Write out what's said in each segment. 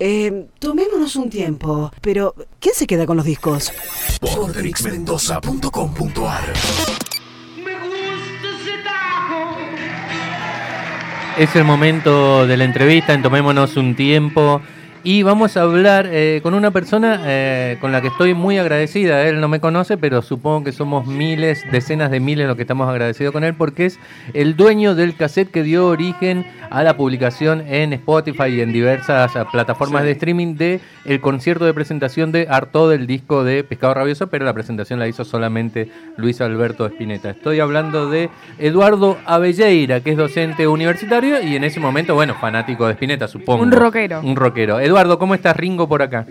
Eh, tomémonos un tiempo, pero ¿quién se queda con los discos? Vortexmendoza.com.ar Es el momento de la entrevista en Tomémonos un tiempo y vamos a hablar eh, con una persona eh, con la que estoy muy agradecida. Él no me conoce, pero supongo que somos miles, decenas de miles los que estamos agradecidos con él porque es el dueño del cassette que dio origen a la publicación en Spotify y en diversas eh, plataformas de streaming de el concierto de presentación de Arto del disco de Pescado Rabioso, pero la presentación la hizo solamente Luis Alberto Espineta. Estoy hablando de Eduardo Avelleira, que es docente universitario y en ese momento, bueno, fanático de Espineta, supongo. Un rockero. Un rockero. Eduardo, ¿cómo estás? Ringo por acá.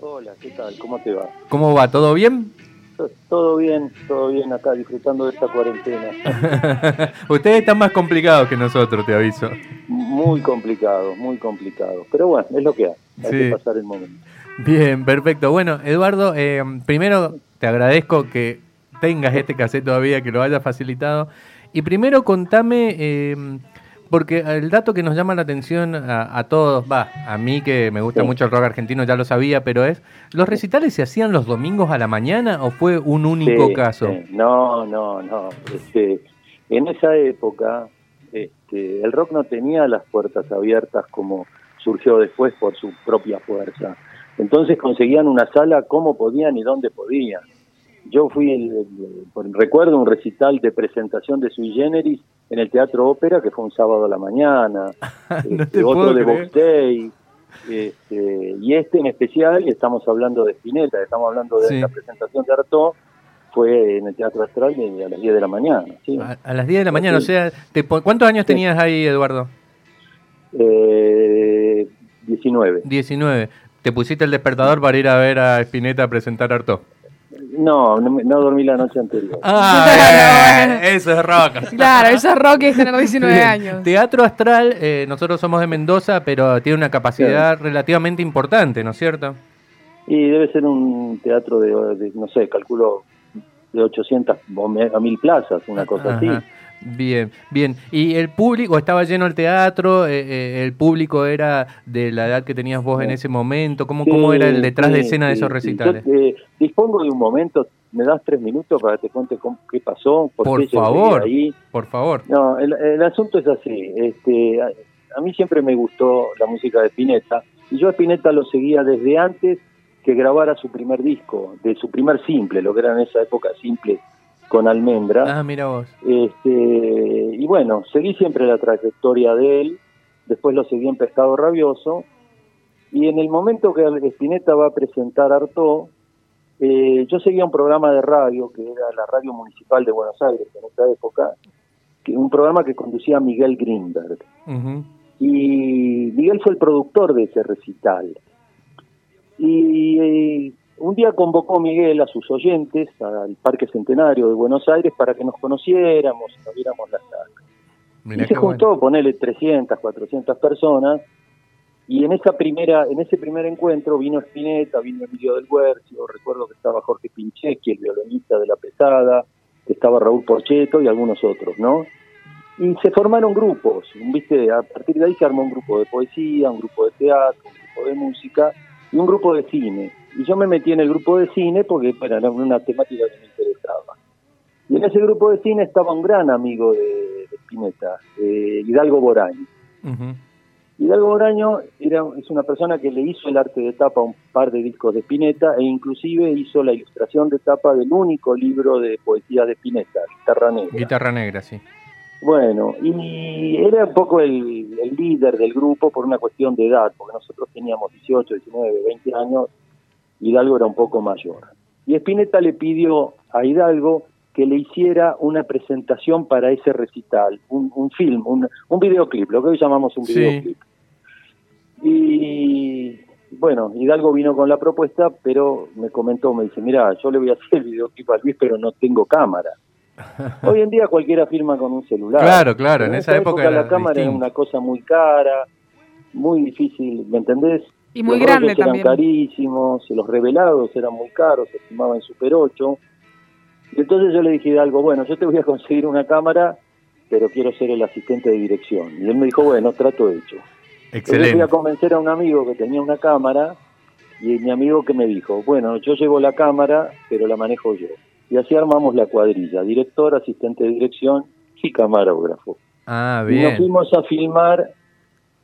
Hola, ¿qué tal? ¿Cómo te va? ¿Cómo va? ¿Todo bien? Todo bien, todo bien acá, disfrutando de esta cuarentena. Ustedes están más complicados que nosotros, te aviso. Muy complicado, muy complicado. Pero bueno, es lo que hay. Hay Sí. que pasar el momento. Bien, perfecto. Bueno, Eduardo, eh, primero te agradezco que tengas este cassette todavía, que lo hayas facilitado. Y primero contame, eh, porque el dato que nos llama la atención a, a todos, va, a mí que me gusta Sí. mucho el rock argentino, ya lo sabía, pero es, ¿los recitales se hacían los domingos a la mañana o fue un único Sí, caso? sí. No, no, no. Este, en esa época, este, el rock no tenía las puertas abiertas como surgió después por su propia fuerza. Entonces conseguían una sala como podían y donde podían. Yo fui, el, recuerdo un recital de presentación de Sui Generis en el Teatro Ópera, que fue un sábado a la mañana, No este, te otro de. Box Day, este, y este en especial, y estamos hablando de Spinetta, estamos hablando de Sí. la presentación de Artaud, fue en el Teatro Astral a las 10 de la mañana. ¿sí? A, a las 10 de la mañana, o sea, te ¿cuántos años tenías ahí, Eduardo? Eh, 19. 19. ¿Te pusiste el despertador para ir a ver a Spinetta a presentar Arto? No, no, me- no dormí la noche anterior. Ah, bien, eso es rock. Claro, eso es rock es tener 19 Bien. años. Teatro Astral, eh, nosotros somos de Mendoza, pero tiene una capacidad relativamente importante, ¿no es cierto? Y debe ser un teatro de, de, no sé, calculo de 800 o me- a 1000 plazas, una cosa así. Bien, bien. ¿Y el público, estaba lleno el teatro? eh, eh, ¿El público era de la edad que tenías vos en ese momento? ¿Cómo, Sí, cómo era el detrás de escena de esos recitales? Yo, eh, dispongo de un momento, me das tres minutos para que te cuente cómo- qué pasó, por, Por qué yo favor. ahí. Por favor. No, el, el asunto es así. Este, a, a mí siempre me gustó la música de Spinetta y yo a Spinetta lo seguía desde antes que grabara su primer disco, de su primer simple, lo que era en esa época simple con Almendra. Ah, mira vos. Este, y bueno, seguí siempre la trayectoria de él, después lo seguí en Pescado Rabioso, y en el momento que Spinetta va a presentar Artaud, eh, yo seguía un programa de radio, que era la Radio Municipal de Buenos Aires en esa época, que, un programa que conducía Miguel Greenberg. Y Miguel fue el productor de ese recital. Y eh, un día convocó Miguel a sus oyentes al Parque Centenario de Buenos Aires para que nos conociéramos, nos viéramos las caras. Mirá y se qué bueno. juntó, ponele 300, 400 personas, y en esa primera, en ese primer encuentro vino Spinetta, vino Emilio del Huercio, recuerdo que estaba Jorge Pincheski, el violinista de La Pesada, que estaba Raúl Porcheto y algunos otros, ¿no? Y se formaron grupos, ¿viste? A partir de ahí se armó un grupo de poesía, un grupo de teatro, un grupo de música y un grupo de cine. Y yo me metí en el grupo de cine porque bueno, era una temática que me interesaba. Y en ese grupo de cine estaba un gran amigo de, de Spinetta, eh, Hidalgo Boraño. Hidalgo Boraño era, es una persona que le hizo el arte de tapa a un par de discos de Spinetta e inclusive hizo la ilustración de tapa del único libro de poesía de Spinetta, Guitarra Negra. Guitarra negra, sí. Bueno, y era un poco el, el líder del grupo por una cuestión de edad, porque nosotros teníamos 18, 19, 20 años, Hidalgo era un poco mayor. Y Spinetta le pidió a Hidalgo que le hiciera una presentación para ese recital, un, un film, un, un videoclip, lo que hoy llamamos un Sí. videoclip. Y bueno, Hidalgo vino con la propuesta, pero me comentó, me dice, mira, yo le voy a hacer el videoclip a Luis, pero no tengo cámara. Hoy en día cualquiera firma con un celular. Claro, claro, en esa época era la cámara era distinto. una cosa muy cara, muy difícil, ¿me entendés? Y muy los grande eran también. carísimos, los revelados eran muy caros, se estimaban en Super 8. Y entonces yo le dije algo, bueno, yo te voy a conseguir una cámara, pero quiero ser el asistente de dirección. Y él me dijo, bueno, trato hecho. Entonces fui Excelente. a convencer a un amigo que tenía una cámara y mi amigo que me dijo, bueno, yo llevo la cámara, pero la manejo yo. Y así armamos la cuadrilla, director, asistente de dirección y camarógrafo. Ah, Y nos bien. fuimos a filmar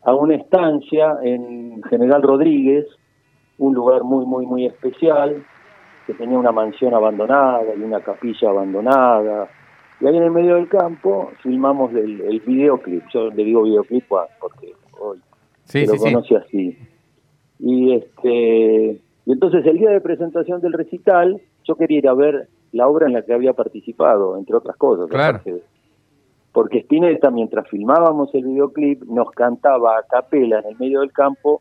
a una estancia en General Rodríguez, un lugar muy, muy, muy especial, que tenía una mansión abandonada y una capilla abandonada. Y ahí en el medio del campo filmamos el, el videoclip. Yo le digo videoclip porque hoy Sí, se sí, lo sí. conoce así. Y este y entonces el día de presentación del recital, yo quería ir a ver la obra en la que había participado, entre otras cosas. Claro. aparte de- Porque Spinetta, mientras filmábamos el videoclip, nos cantaba a capela en el medio del campo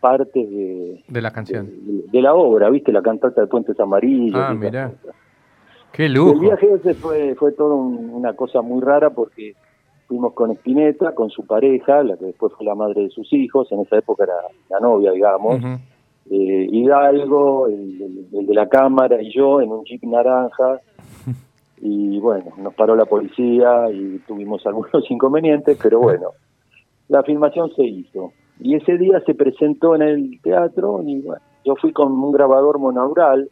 partes de, De la de, canción. de la obra, ¿viste? La cantata de Puentes Amarillos. Ah, mirá. cosas. Qué El lujo. viaje ese fue, fue todo un- una cosa muy rara porque fuimos con Spinetta, con su pareja, la que después fue la madre de sus hijos, en esa época era la novia, digamos, eh, Hidalgo, el, el- el de la cámara y yo en un jeep naranja. Y bueno, nos paró la policía y tuvimos algunos inconvenientes, pero bueno, la filmación se hizo. Y ese día se presentó en el teatro y bueno, yo fui con un grabador monaural.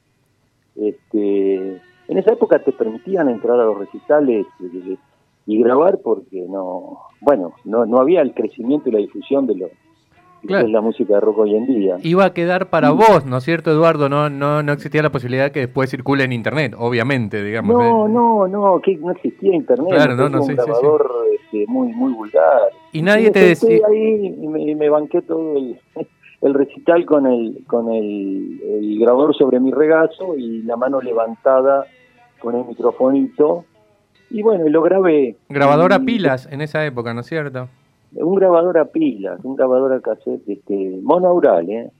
Este, en esa época te permitían entrar a los recitales eh, y grabar porque no, bueno, no, no había el crecimiento y la difusión de lo que Claro. es la música de rock hoy en día. Iba a quedar para vos, ¿no es cierto, Eduardo? No, no, no existía la posibilidad que después circule en internet, obviamente, digamos. No, ¿eh? no, no, que no existía internet, Claro, no, no, un sí, sí, sí. grabador este, muy muy vulgar. Y nadie te decía. ahí y me, y me banqué todo el, el recital con el con el, el grabador sobre mi regazo y la mano levantada con el microfonito y bueno, lo grabé. Grabador a Y- pilas en esa época, ¿no es cierto? Un grabador a pilas, un grabador a cassette, este, monaural, ¿eh?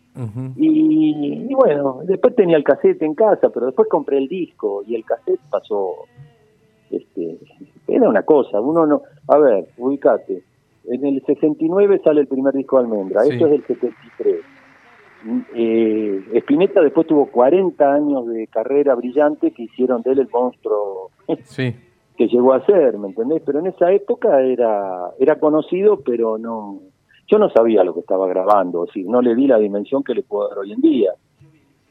Y, y bueno, después tenía el cassette en casa, pero después compré el disco y el cassette pasó. Este, era una cosa, uno no. A ver, ubicate. En el 69 sale el primer disco de Almendra, Sí. eso es del 73. Eh, Spinetta después tuvo 40 años de carrera brillante que hicieron de él el monstruo Sí. Que llegó a ser, ¿me entendés? Pero en esa época era era conocido, pero no yo no sabía lo que estaba grabando, es decir, no le di la dimensión que le puedo dar hoy en día.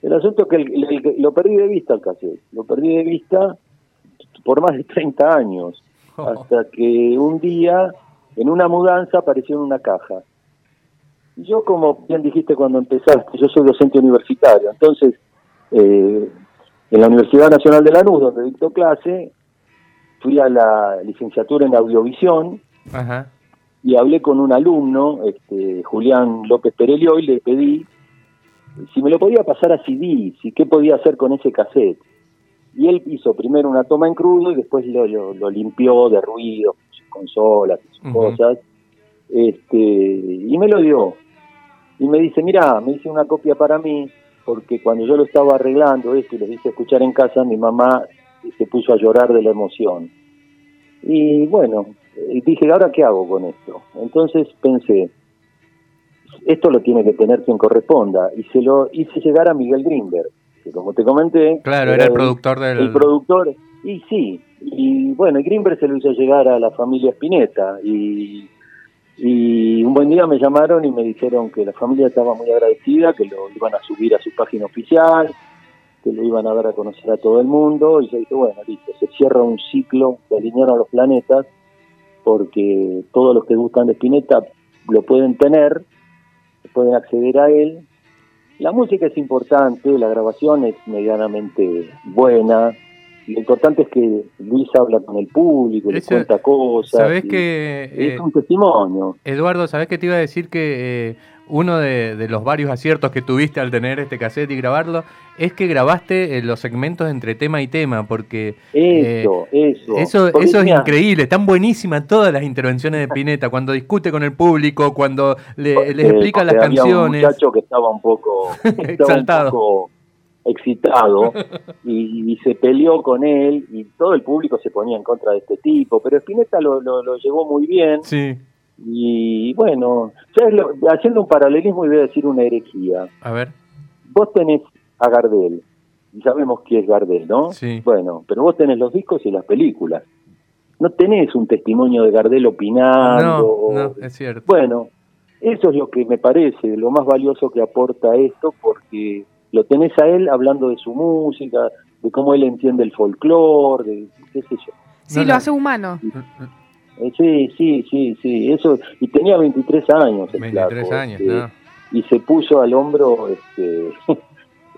El asunto es que el- el- lo perdí de vista el cassette, lo perdí de vista por más de 30 años, hasta que un día en una mudanza apareció en una caja. Y yo, como bien dijiste cuando empezaste, yo soy docente universitario, entonces eh, en la Universidad Nacional de Lanús, donde dicto clase, fui a la licenciatura en audiovisión Ajá. y hablé con un alumno, este, Julián López Perelio, y le pedí si me lo podía pasar a CD, si qué podía hacer con ese cassette. Y él hizo primero una toma en crudo y después lo, lo- lo limpió de ruido, sus consolas, sus cosas, este, y me lo dio. Y me dice, mira, me hice una copia para mí, porque cuando yo lo estaba arreglando esto y lo hice escuchar en casa, mi mamá se puso a llorar de la emoción. Y bueno, dije, ¿ahora qué hago con esto? Entonces pensé, esto lo tiene que tener quien corresponda, y se lo hice llegar a Miguel Greenberg, que como te comenté... Claro, era el productor del. El productor, y sí, y bueno, y Greenberg se lo hizo llegar a la familia Spinetta, y, y un buen día me llamaron y me dijeron que la familia estaba muy agradecida, que lo iban a subir a su página oficial, que lo iban a dar a conocer a todo el mundo, y yo dije, bueno, listo, se cierra un ciclo, se alinearon los planetas, porque todos los que gustan de Spinetta lo pueden tener, pueden acceder a él. La música es importante, la grabación es medianamente buena. Lo importante es que Luis habla con el público, le cuenta cosas. ¿Sabés y que Es eh, un testimonio. Eduardo, ¿sabés que te iba a decir que eh, uno de, de los varios aciertos que tuviste al tener este cassette y grabarlo es que grabaste eh, los segmentos entre tema y tema? Porque eh, Eso, eso. Eso, Porque, eso es mira, increíble, están buenísimas todas las intervenciones de Pineta, cuando discute con el público, cuando le- les explica las había Un canciones. muchacho que estaba un poco, estaba Exaltado. un poco excitado y, y se peleó con él y todo el público se ponía en contra de este tipo, pero Spinetta lo, lo, lo llevó muy bien Sí, y bueno, ¿sabes lo- haciendo un paralelismo y voy a decir una herejía. a ver, Vos tenés a Gardel, y sabemos quién es Gardel, ¿no? Sí. Bueno, pero vos tenés los discos y las películas. No tenés un testimonio de Gardel opinando. no, es cierto. Bueno, eso es lo que me parece, lo más valioso que aporta esto, porque lo tenés a él hablando de su música, de cómo él entiende el folclore, de qué sé yo. Sí, No, lo no. hace humano. Eh, sí, sí, sí, sí, eso, y tenía 23 años el 23 flaco, años, este, ¿no? y se puso al hombro este,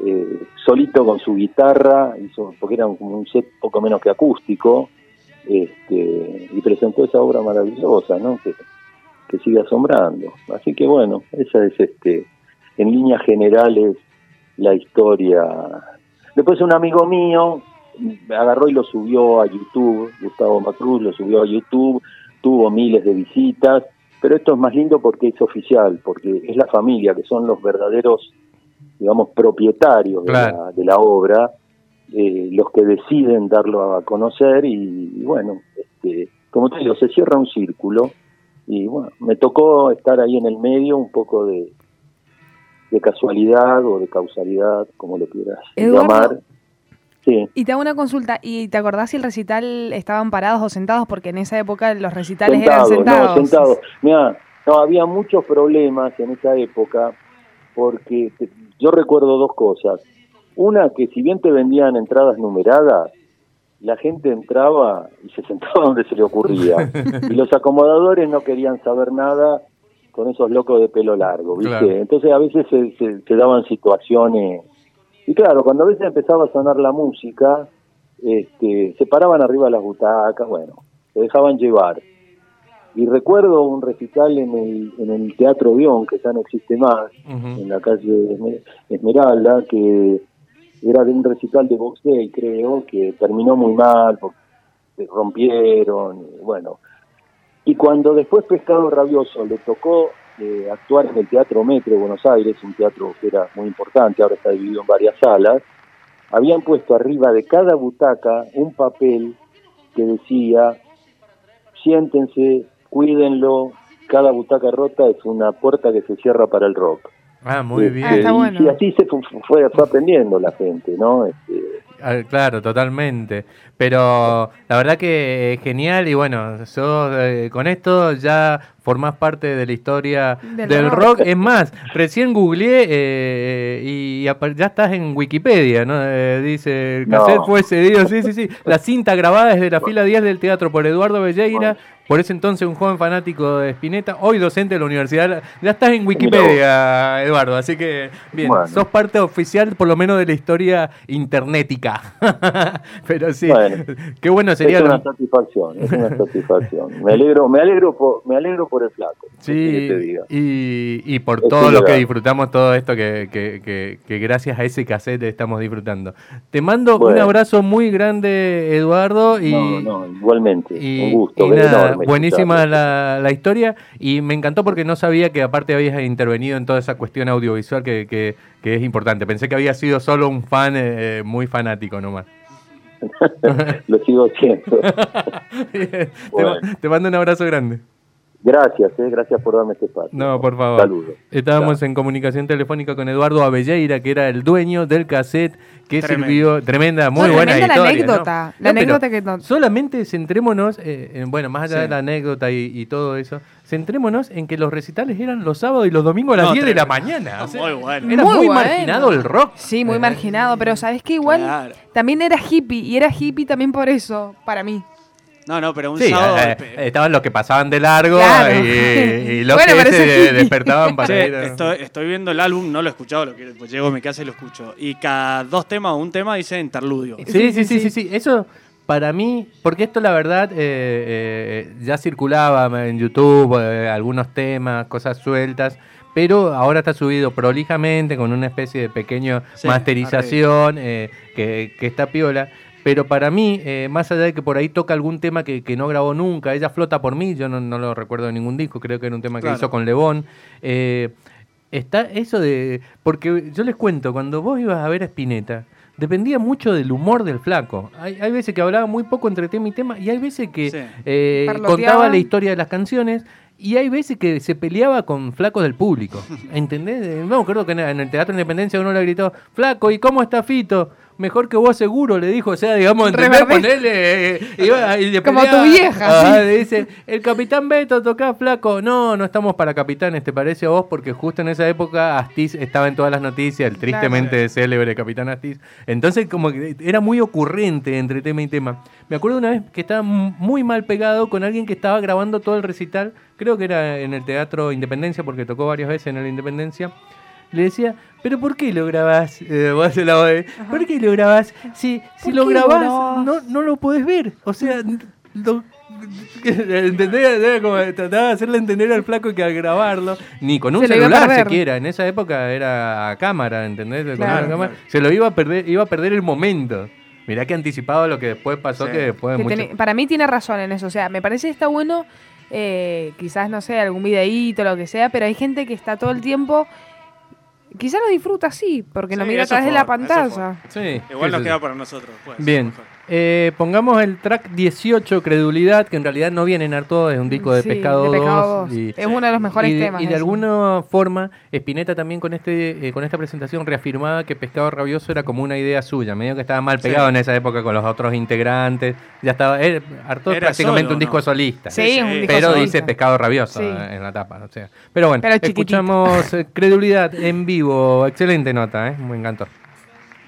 eh, solito con su guitarra, hizo, porque era como un set poco menos que acústico, este, y presentó esa obra maravillosa, ¿no? Que, que sigue asombrando. Así que bueno, esa es este, en líneas generales la historia. Después un amigo mío me agarró y lo subió a YouTube, Gustavo Macruz lo subió a YouTube, tuvo miles de visitas, pero esto es más lindo porque es oficial, porque es la familia, que son los verdaderos, digamos, propietarios de, la, de la obra, eh, los que deciden darlo a conocer y, y bueno, este, como te digo, se cierra un círculo y bueno, me tocó estar ahí en el medio un poco de, de casualidad o de causalidad, como lo quieras Eduardo. llamar. Sí. Y te hago una consulta, ¿y te acordás si el recital estaban parados o sentados? Porque en esa época los recitales eran sentados. No, sentados. Mirá, no, había muchos problemas en esa época porque te- yo recuerdo dos cosas. Una, que si bien te vendían entradas numeradas, la gente entraba y se sentaba donde se le ocurría. y los acomodadores no querían saber nada con esos locos de pelo largo, ¿viste? Claro. Entonces a veces se, se- se daban situaciones... Y claro, cuando a veces empezaba a sonar la música, este, se paraban arriba de las butacas, bueno, se dejaban llevar. Y recuerdo un recital en el, en el Teatro Bion, que ya no existe más, en la calle Esme- Esmeralda, que era de un recital de Box Day, creo, que terminó muy mal, porque se rompieron, y bueno. Y cuando después Pescado Rabioso le tocó eh, actuar en el Teatro Metro de Buenos Aires, un teatro que era muy importante, ahora está dividido en varias salas, habían puesto arriba de cada butaca un papel que decía, siéntense, cuídenlo, cada butaca rota es una puerta que se cierra para el rock. Ah, muy Este, bien. Ah, está y- bueno. Y así se fu- fu- fue, fue aprendiendo la gente, ¿no? Este, Claro, totalmente. Pero la verdad que genial y bueno, sos, eh, con esto ya formás parte de la historia del, Del rock. rock. Es más, recién googleé eh, y ya estás en Wikipedia, ¿no? Eh, dice, el No. cassette fue cedido, sí, sí, sí. La cinta grabada desde la fila 10 del teatro por Eduardo Belleira, por ese entonces un joven fanático de Spinetta, hoy docente de la universidad. Ya estás en Wikipedia, Eduardo, así que bien, Bueno. sos parte oficial por lo menos de la historia internetica. Pero sí, Bueno. qué bueno sería es lo- una satisfacción, es una satisfacción. Me alegro, me alegro por, me alegro por el flaco. ¿qué querés que te Sí, y, y por Es todo lo que disfrutamos, todo esto que, que, que- que gracias a ese cassette estamos disfrutando. Te mando un abrazo muy grande, Eduardo, y, no, no, igualmente, y- un gusto. y es nada, enorme buenísima la, la historia, y me encantó porque no sabía que aparte habías intervenido en toda esa cuestión audiovisual que, que- que es importante. Pensé que había sido solo un fan eh, muy fanático nomás. Lo sigo Bueno. ma- te mando un abrazo grande. Gracias, eh, gracias por darme este espacio. No, por favor. Saludos. Estábamos en comunicación telefónica con Eduardo Avelleira, que era el dueño del cassette que Tremendo. sirvió. Tremenda, muy No, buena tremenda la historia. anécdota, ¿no? la No, anécdota que no- Solamente centrémonos, eh, en- bueno, más allá Sí. de la anécdota y, y todo eso, centrémonos en que los recitales eran los sábados y los domingos a las No, 10 de la mañana. o sea, Muy bueno. Era muy, Muy bueno. marginado el rock. Sí, muy Eh, marginado, pero sabes que igual Claro. también era hippie y era hippie también por eso, para mí. No, no, pero un Sí, sábado. eh, pe- estaban los que pasaban de largo Claro. y, y los Bueno, que se despertaban para Che, ir a- estoy, estoy viendo el álbum, no lo he escuchado, lo quiero, pues llego a mi casa y lo escucho. Y cada dos temas o un tema dice interludio. Sí, sí, sí, sí, sí. Eso para mí, porque esto la verdad eh, eh, ya circulaba en YouTube, eh, algunos temas, cosas sueltas, pero ahora está subido prolijamente con una especie de pequeño Sí, masterización eh, que, que está piola. Pero para mí, eh, más allá de que por ahí toca algún tema que, que no grabó nunca, ella flota por mí, yo no, no lo recuerdo de ningún disco, creo que era un tema que Claro. hizo con Lebón. eh, está eso de. Porque yo les cuento, cuando vos ibas a ver a Spinetta, dependía mucho del humor del flaco. Hay, hay veces que hablaba muy poco entre tema y tema, y hay veces que Sí. eh, contaba la historia de las canciones. Y hay veces que se peleaba con flacos del público. ¿Entendés? No, creo que en en el Teatro Independencia uno le gritó, Flaco, ¿y cómo está Fito? Mejor que vos seguro, le dijo. O sea, digamos, verdad. Ponele, eh, iba- y Como tu vieja, Ah, sí. le dice, el capitán Beto toca flaco. No, no estamos para capitanes, ¿te parece a vos? Porque justo en esa época Astiz estaba en todas las noticias, el tristemente célebre capitán Astiz. Entonces, como que era muy ocurrente entre tema y tema. Me acuerdo una vez que estaba muy mal pegado con alguien que estaba grabando todo el recital, creo que era en el Teatro Independencia, porque tocó varias veces en el Independencia. Le decía, ¿pero por qué lo grabás? Eh, vos la de, ¿Por qué lo grabás? Si, si ¿Por lo grabás, grabás? no, no lo podés ver. O sea, lo- ¿entendés? Era como trataba de hacerle entender al flaco que al grabarlo, ni con un Se celular siquiera, en esa época era a cámara, ¿entendés? Claro. se lo iba a perder, iba a perder el momento. Mirá que anticipado lo que después pasó, Sí. que después de Que mucho... para mí tiene razón en eso. O sea, me parece que está bueno, eh, quizás, no sé, algún videíto, lo que sea, pero hay gente que está todo el tiempo. Quizás lo disfruta así, porque lo Sí, mira a eso través de la eso pantalla. Sí, Igual nos queda para nosotros. pues, Bien. mejor. Eh, pongamos el track 18, Credulidad, que en realidad no viene en Arto, es un disco de Sí, Pescado, de Pescado 2. 2. y- Es uno de los mejores y de, temas. y de alguna forma, Spinetta también con este eh, con esta presentación reafirmaba que Pescado Rabioso era como una idea suya, medio que estaba mal Sí. pegado en esa época con los otros integrantes. Ya estaba. eh, Arto es Era prácticamente solo, un disco ¿no? solista. Sí, Sí, es un sí. disco Pero solista. dice Pescado Rabioso Sí. en la tapa. O sea. Pero bueno, Pero escuchamos eh, Credulidad en vivo. Excelente nota, ¿eh? me encantó.